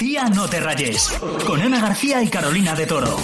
Tía, no te rayes. Con Ana García y Carolina de Toro.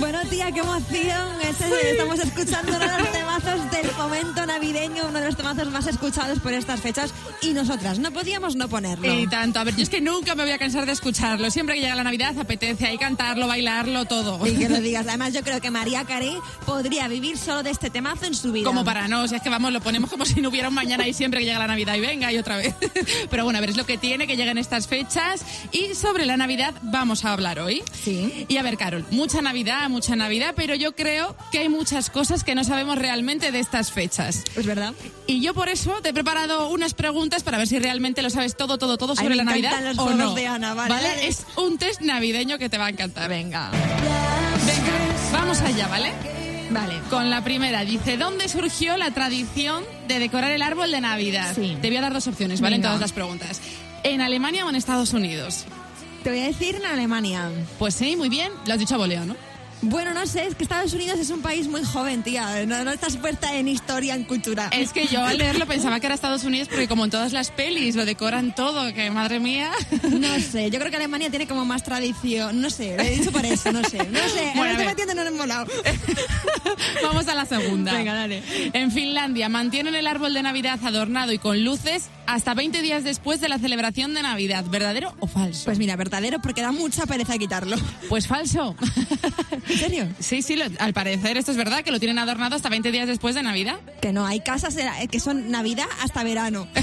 Bueno, tía, qué emoción. Este- estamos escuchando uno de los temazos del momento navideño, uno de los temazos más escuchados por estas fechas. Y nosotras no podíamos no ponerlo. Y tanto, a ver, yo es que nunca me voy a cansar de escucharlo. Siempre que llega la Navidad apetece ahí cantarlo, bailarlo, todo. Y que lo digas. Además, yo creo que María Carey podría vivir solo de este temazo en su vida. Como para no, o sea, es que vamos, lo ponemos como si no hubiera un mañana y siempre que llega la Navidad y venga y otra vez. Pero bueno, a ver, es lo que tiene que lleguen estas fechas y sobre la Navidad vamos a hablar hoy. Sí. Y a ver, Carol, mucha Navidad, mucha Navidad, pero yo creo que hay muchas cosas que no sabemos realmente de estas fechas. Es verdad. Y yo por eso te he preparado unas preguntas para ver si realmente lo sabes todo, todo, todo Ay, sobre me la Navidad los o no. de Ana, vale, vale. Es un test navideño que te va a encantar. Venga. Venga, vamos allá, ¿vale? Vale. Con la primera, dice, ¿dónde surgió la tradición de decorar el árbol de Navidad? Sí. Te voy a dar dos opciones, ¿vale? Venga. En todas las preguntas. ¿En Alemania o en Estados Unidos? Te voy a decir en Alemania. Pues sí, muy bien. Lo has dicho a voleo, ¿no? Bueno, no sé, es que Estados Unidos es un país muy joven, tía. No, no estás puesta en historia, en cultura. Es que yo al leerlo pensaba que era Estados Unidos porque como en todas las pelis lo decoran todo, que madre mía. No sé, yo creo que Alemania tiene como más tradición. No sé, lo he dicho por eso, no sé. No sé, Bueno, estoy metiendo en un molado. Vamos a la segunda. Venga, dale. En Finlandia mantienen el árbol de Navidad adornado y con luces hasta 20 días después de la celebración de Navidad. ¿Verdadero o falso? Pues mira, verdadero, porque da mucha pereza quitarlo. Pues falso. ¿En serio? Sí, sí, lo- al parecer esto es verdad, que lo tienen adornado hasta 20 días después de Navidad. Que no, hay casas eh, que son Navidad hasta verano.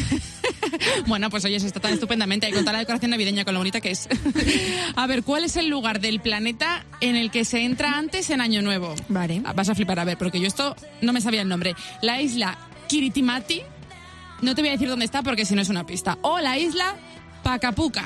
Bueno, pues oye, se está tan estupendamente ahí con toda la decoración navideña, con lo bonita que es. A ver, ¿cuál es el lugar del planeta en el que se entra antes en Año Nuevo? Vale. Ah, Vas a flipar, a ver, porque yo esto no me sabía el nombre. La isla Kiritimati, no te voy a decir dónde está porque si no es una pista. O la isla Pacapuca.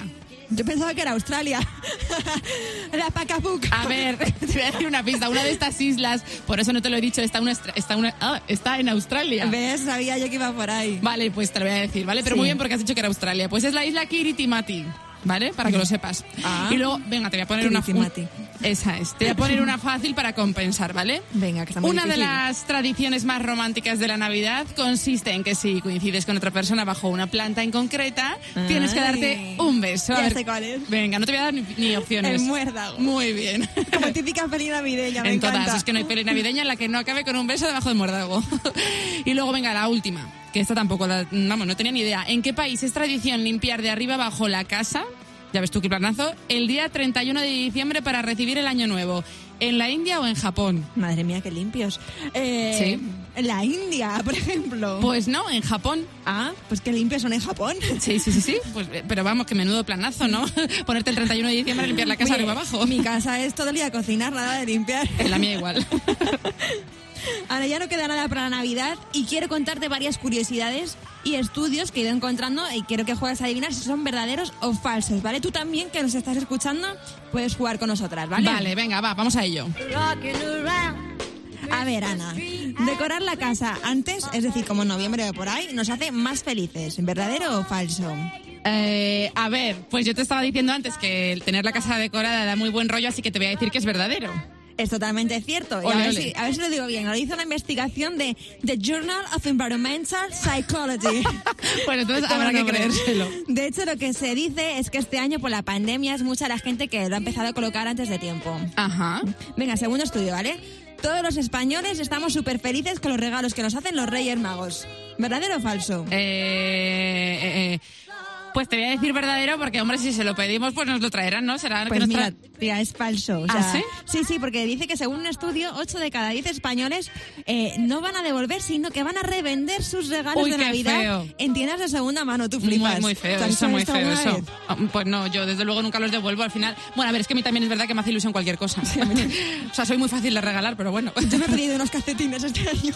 Yo pensaba que era Australia. La Pacapuca. A ver, te voy a decir una pista. Una de estas islas, por eso no te lo he dicho, está, una, estra- está, una, ah, está en Australia. ¿Ves? Sabía yo que iba por ahí. Vale, pues te lo voy a decir, ¿vale? Pero Sí. muy bien porque has dicho que era Australia. Pues es la isla Kiritimati, ¿vale? Para que lo sepas. Ah. Y luego, venga, te voy a poner una... Un- esa es. Te voy a poner una fácil para compensar, ¿vale? Venga, que está muy Una de difícil. las tradiciones más románticas de la Navidad consiste en que si coincides con otra persona bajo una planta en concreta, tienes que Ay. darte un beso. A Ya ver- sé cuál es. Venga, no te voy a dar ni, ni opciones. El muérdago. Muy bien. Como típica peli navideña, me en todas, encanta. es que no hay peli navideña en la que no acabe con un beso debajo del muérdago. y luego venga la última, que esta tampoco la, vamos, no tenía ni idea. ¿En qué país es tradición limpiar de arriba abajo la casa? Ya ves tú qué planazo. El día 31 de diciembre para recibir el año nuevo. ¿En la India o en Japón? Madre mía, qué limpios. Eh, Sí. En la India, por ejemplo. Pues no, en Japón. ah, pues qué limpios son en Japón. Sí, sí, sí, sí. Pues, eh, pero vamos, que menudo planazo, ¿no? Ponerte el 31 de diciembre a limpiar la casa Oye, arriba abajo. Mi casa es todo el día cocinar, nada de limpiar. En la mía igual. Ahora ya no queda nada para la Navidad y quiero contarte varias curiosidades y estudios que he ido encontrando y quiero que juegues a adivinar si son verdaderos o falsos, ¿vale? Tú también, que nos estás escuchando, puedes jugar con nosotras, ¿vale? Vale, venga, va, vamos a ello. A ver, Ana, decorar la casa antes, es decir, como en noviembre o por ahí, nos hace más felices, ¿verdadero o falso? Eh, a ver, pues yo te estaba diciendo antes que el tener la casa decorada da muy buen rollo, así que te voy a decir que es verdadero. Es totalmente cierto. Y a, ver si, a ver si lo digo bien. Lo hizo una investigación de The Journal of Environmental Psychology. Bueno, entonces habrá que creérselo. De hecho, lo que se dice es que este año por la pandemia es mucha la gente que lo ha empezado a colocar antes de tiempo. Ajá. Venga, segundo estudio, ¿vale? Todos los españoles estamos súper felices con los regalos que nos hacen los Reyes Magos. ¿Verdadero o falso? Eh, eh, eh, pues te voy a decir verdadero porque, hombre, si se lo pedimos, pues nos lo traerán, ¿no? Será Pues mira, tía, es falso. O ¿Ah, sí? Sí, sí, porque dice que según un estudio, 8 de cada 10 españoles eh, no van a devolver, sino que van a revender sus regalos Uy, de Navidad feo. en tiendas de segunda mano. Tú Muy, flipas. muy feo, ¿Tú has eso muy feo, eso. Pues no, yo desde luego nunca los devuelvo al final. Bueno, a ver, es que a mí también es verdad que me hace ilusión cualquier cosa. o sea, soy muy fácil de regalar, pero bueno. Yo me he pedido unos calcetines este año.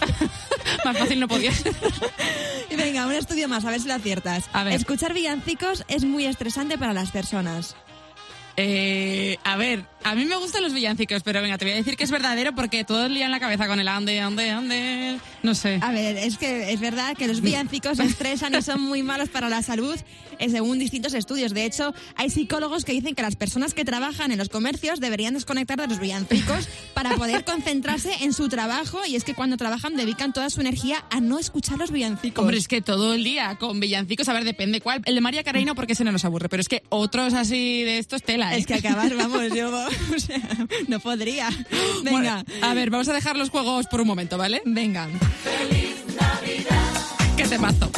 Más fácil no podía. y venga, un estudio más, a ver si lo aciertas. A ver. Escuchar villancicos es muy estresante para las personas. Eh, a ver, A mí me gustan los villancicos, pero venga, te voy a decir que es verdadero porque todos lían la cabeza con el ande, ande, ande. No sé. A ver, es que es verdad que los villancicos estresan y son muy malos para la salud, eh, según distintos estudios. De hecho, hay psicólogos que dicen que las personas que trabajan en los comercios deberían desconectar de los villancicos para poder concentrarse en su trabajo. Y es que cuando trabajan dedican toda su energía a no escuchar los villancicos. Hombre, es que todo el día con villancicos, a ver, depende cuál. El de María Carey no, porque se no nos aburre, pero es que otros así de estos tela, ¿eh? Es que acabar, vamos, yo o sea, no podría. Venga, Bueno, a ver, vamos a dejar los juegos por un momento, ¿vale? venga. ¡Qué temazo!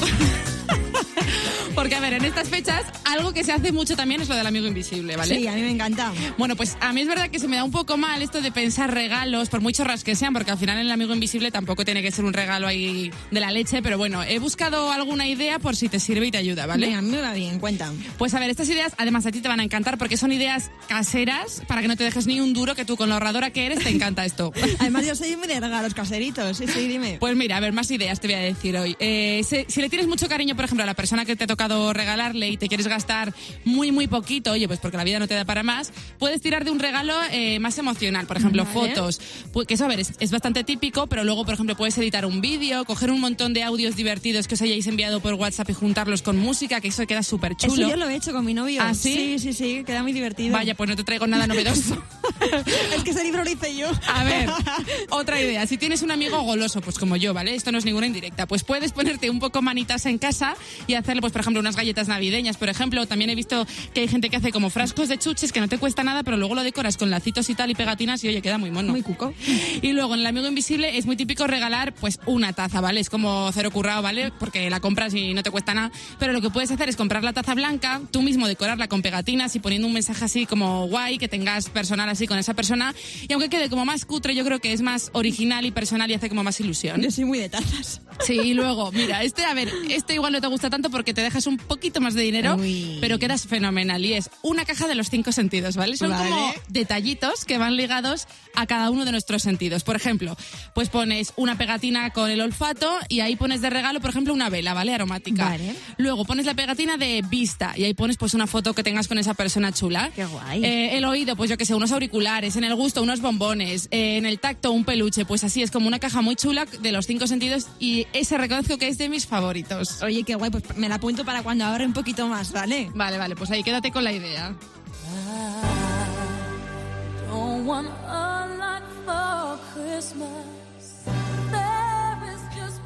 Porque, a ver, en estas fechas, algo que se hace mucho también es lo del amigo invisible, ¿vale? Sí, a mí me encanta. Bueno, pues a mí es verdad que se me da un poco mal esto de pensar regalos, por muy chorras que sean, porque al final el amigo invisible tampoco tiene que ser un regalo ahí de la leche, pero bueno, he buscado alguna idea por si te sirve y te ayuda, ¿vale? Venga, a mí me va bien, cuenta. Pues a ver, estas ideas además a ti te van a encantar porque son ideas caseras para que no te dejes ni un duro que tú con lo ahorradora que eres te encanta esto. Además, yo soy muy de regalos caseritos. Sí, sí, dime. Pues mira, a ver, más ideas te voy a decir hoy. Eh, si, si le tienes mucho cariño, por ejemplo, a la persona que te ha tocado regalarle y te quieres gastar muy, muy poquito, oye, pues porque la vida no te da para más, puedes tirar de un regalo eh, más emocional, por ejemplo, Vale. fotos. Pues, que eso, a ver, es, es bastante típico, pero luego, por ejemplo, puedes editar un vídeo, coger un montón de audios divertidos que os hayáis enviado por WhatsApp y juntarlos con música, que eso queda súper chulo. Eso yo lo he hecho con mi novio. ¿Ah, sí? Sí, sí, sí, queda muy divertido. Vaya, pues no te traigo nada novedoso. es que ese libro lo hice yo. A ver, otra idea. Si tienes un amigo goloso, pues como yo, ¿vale? Esto no es ninguna indirecta. Pues puedes ponerte un poco manitas en casa y hacerle, pues por ejemplo, unas galletas navideñas, por ejemplo. También he visto que hay gente que hace como frascos de chuches que no te cuesta nada, pero luego lo decoras con lacitos y tal y pegatinas y oye, queda muy mono. Muy cuco. Y luego en el amigo invisible es muy típico regalar pues una taza, ¿vale? Es como cero currado, ¿vale? Porque la compras y no te cuesta nada. Pero lo que puedes hacer es comprar la taza blanca, tú mismo decorarla con pegatinas y poniendo un mensaje así como guay, que tengas personal así con esa persona. Y aunque quede como más cutre, yo creo que es más original y personal y hace como más ilusión. Yo soy muy de tazas. Sí, y luego, mira, este, a ver, este igual no te gusta tanto porque te dejas un poquito más de dinero, Uy. pero quedas fenomenal. Y es una caja de los cinco sentidos, ¿vale? Son Vale. como detallitos que van ligados a cada uno de nuestros sentidos. Por ejemplo, pues pones una pegatina con el olfato y ahí pones de regalo, por ejemplo, una vela, ¿vale? Aromática. Vale. Luego pones la pegatina de vista y ahí pones pues una foto que tengas con esa persona chula. Qué guay. Eh, el oído, pues yo que sé, unos auriculares. En el gusto, unos bombones. Eh, en el tacto, un peluche. Pues así es como una caja muy chula de los cinco sentidos y ese reconozco que es de mis favoritos. Oye, qué guay, pues me la apunto para cuando ahorre un poquito más, ¿vale? Vale, vale, pues ahí quédate con la idea.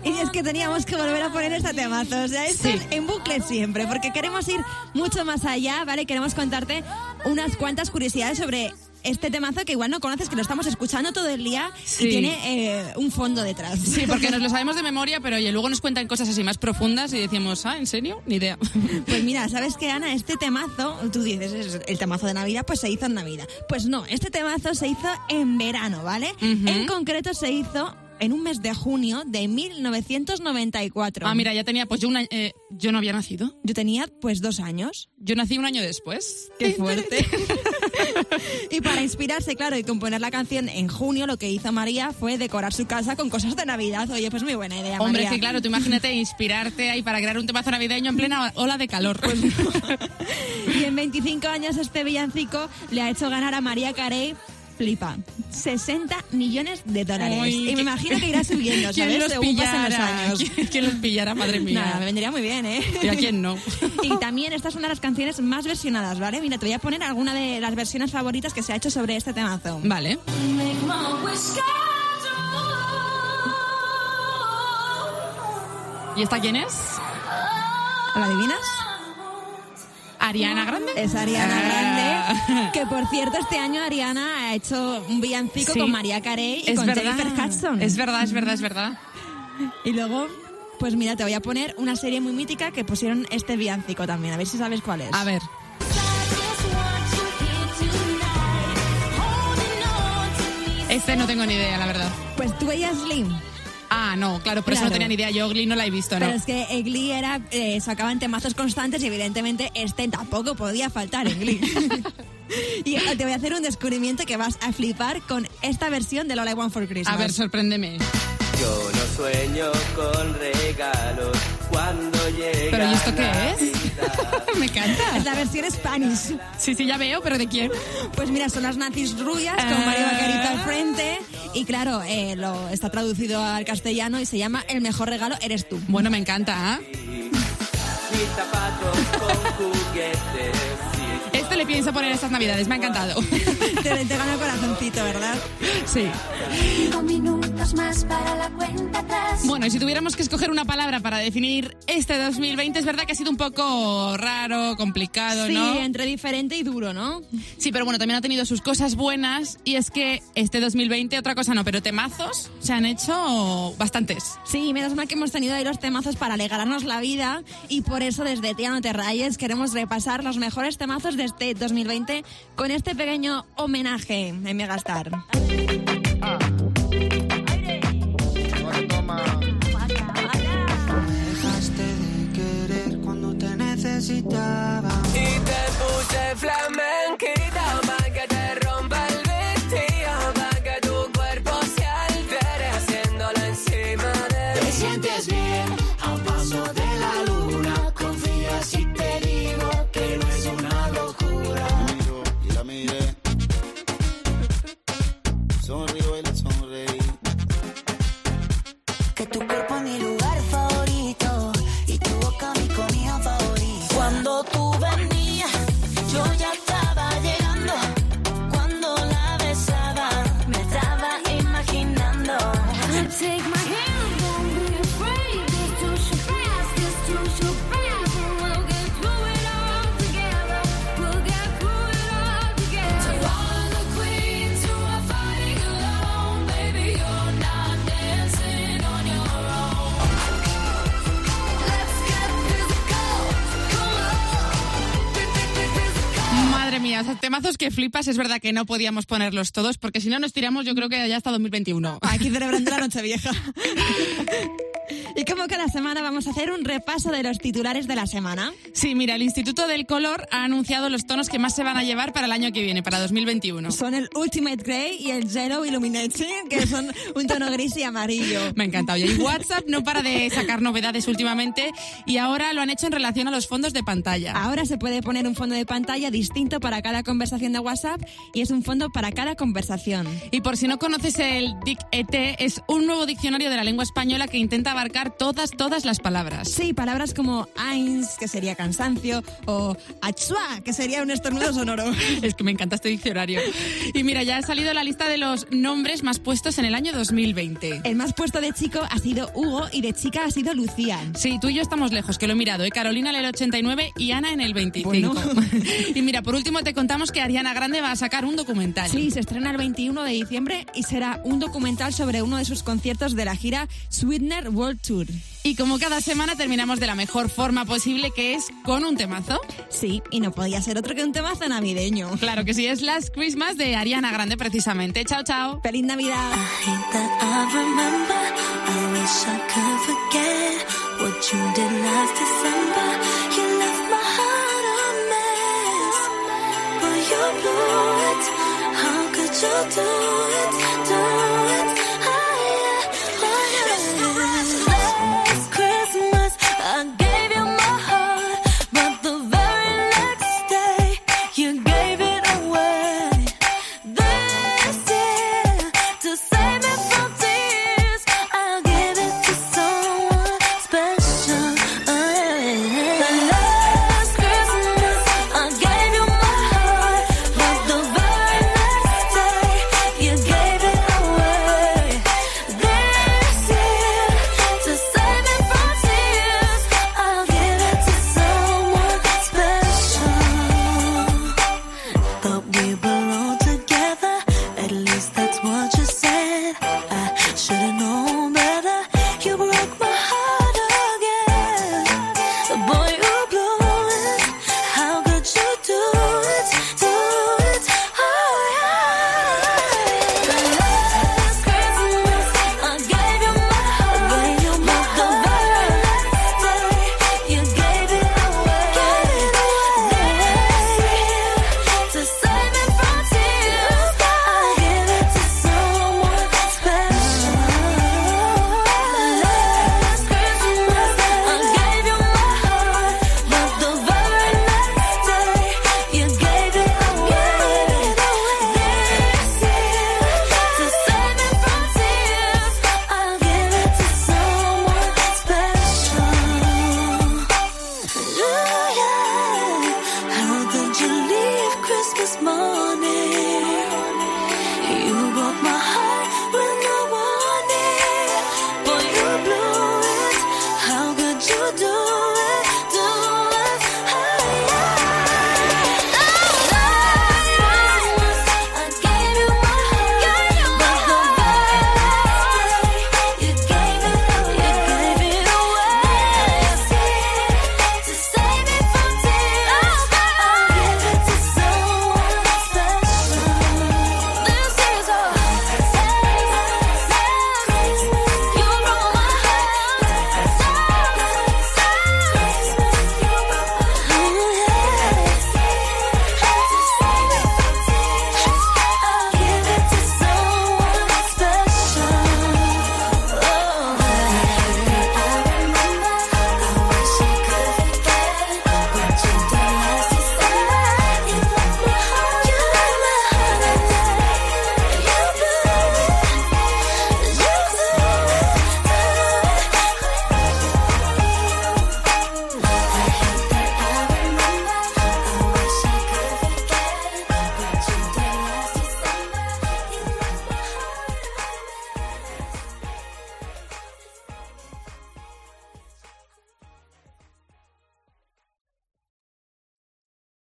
Y es que teníamos que volver a poner este temazo. O sea, esto Sí. en bucle siempre, porque queremos ir mucho más allá, ¿vale? Queremos contarte unas cuantas curiosidades sobre este temazo que igual no conoces, que lo estamos escuchando todo el día Sí. y tiene eh, un fondo detrás. Sí, porque nos lo sabemos de memoria, pero oye, luego nos cuentan cosas así más profundas y decimos, ah, ¿en serio? Ni idea. Pues mira, ¿sabes qué, Ana? Este temazo, tú dices, es el temazo de Navidad, pues se hizo en Navidad. Pues no, este temazo se hizo en verano, ¿vale? En concreto se hizo en un mes de junio de 1994. Ah, mira, ya tenía, pues yo, una, eh, yo no había nacido. Yo tenía pues dos años. Yo nací un año después. ¡Qué fuerte! y para inspirarse, claro, y componer la canción en junio, lo que hizo María fue decorar su casa con cosas de Navidad. Oye, pues muy buena idea, Hombre, María. sí, claro, tú imagínate inspirarte ahí para crear un temazo navideño en plena ola de calor. Pues Y en 25 años este villancico le ha hecho ganar a María Carey, flipa, 60 millones de dólares. Ay, y me imagino que irá subiendo, ¿Quién ¿sabes? los Según pasen los pillara? años. ¿Quién, quién los pillara, madre mía? Nada, me vendría muy bien, ¿eh? ¿Y a quién no? Y también esta es una de las canciones más versionadas, ¿vale? Mira, te voy a poner alguna de las versiones favoritas que se ha hecho sobre este temazo. Vale. ¿Y esta quién es? ¿Lo adivinas? ¿Ariana Grande? Es Ariana Ah. Que por cierto este año Ariana ha hecho un villancico Sí. con María Carey y Es con verdad. Jennifer Hudson. Es verdad, es verdad, es verdad. Y luego, pues mira, te voy a poner una serie muy mítica que pusieron este villancico también, a ver si sabes cuál es. A ver. Este no tengo ni idea, la verdad. Pues tú veías Slim, Ah, no, claro, por eso no tenía ni idea. Yo Glee no la he visto, ¿no? pero es que eh, Glee era, eh, sacaban temazos constantes y evidentemente este tampoco podía faltar en Glee. y eh, te voy a hacer un descubrimiento que vas a flipar con esta versión de All I Want for Christmas. A ver, sorpréndeme. Yo no sueño con regalos cuando llega ¿Pero y esto qué es? Me encanta. Es la versión Spanish. Sí, sí, ya veo, pero ¿de quién? Pues mira, son las nazis rubias con Ah. Mario Vaquerito al frente. Y claro, eh, lo, está traducido al castellano y se llama El mejor regalo eres tú. Bueno, me encanta, ¿ah? Mis le pienso poner estas navidades, me ha encantado. te, te gana el corazoncito, ¿verdad? Sí. Cinco minutos más para la cuenta atrás. Bueno, y si tuviéramos que escoger una palabra para definir este 2020, es verdad que ha sido un poco raro, complicado, Sí, ¿no? entre diferente y duro, ¿no? Sí, pero bueno, también ha tenido sus cosas buenas y es que este 2020, otra cosa no, pero temazos se han hecho bastantes. Sí, menos mal que hemos tenido ahí los temazos para alegrarnos la vida y por eso desde Tía No Te Rayes queremos repasar los mejores temazos de este 2020 con este pequeño homenaje en Megastar. Dejaste de querer cuando te necesitaba. Y te puse flamenquita para que te rompa el vestido, para que tu cuerpo se altere haciéndolo encima de mí. sientes bien a un paso de la luna. Confía si temazos que flipas, es verdad que no podíamos ponerlos todos porque si no nos tiramos yo creo que ya hasta 2021. Aquí celebrando la Nochevieja. Y como cada semana vamos a hacer un repaso de los titulares de la semana. Sí, mira, el Instituto del Color ha anunciado los tonos que más se van a llevar para el año que viene, para 2021. Son el Ultimate Grey y el Zero Illuminating, que son un tono gris y amarillo. Me ha encantado. Y WhatsApp no para de sacar novedades últimamente y ahora lo han hecho en relación a los fondos de pantalla. Ahora se puede poner un fondo de pantalla distinto para cada conversación de WhatsApp y es un fondo para cada conversación. Y por si no conoces el DIC-ET, es un nuevo diccionario de la lengua española que intenta abarcar todas, todas las palabras. Sí, palabras como eins, que sería cansancio, o achua, que sería un estornudo sonoro. Es que me encanta este diccionario. Y mira, ya ha salido la lista de los nombres más puestos en el año 2020. El más puesto de chico ha sido Hugo y de chica ha sido Lucía. Sí, tú y yo estamos lejos, que lo he mirado. ¿eh? Carolina en el 89 y Ana en el 25. Bueno. y mira, por último te contamos que Ariana Grande va a sacar un documental. Sí, se estrena el 21 de diciembre y será un documental sobre uno de sus conciertos de la gira Sweetener World World Tour. Y como cada semana terminamos de la mejor forma posible, que es con un temazo. Sí, y no podía ser otro que un temazo navideño. Claro que sí, es Last Christmas de Ariana Grande precisamente. Chao, chao. Feliz Navidad. You do it?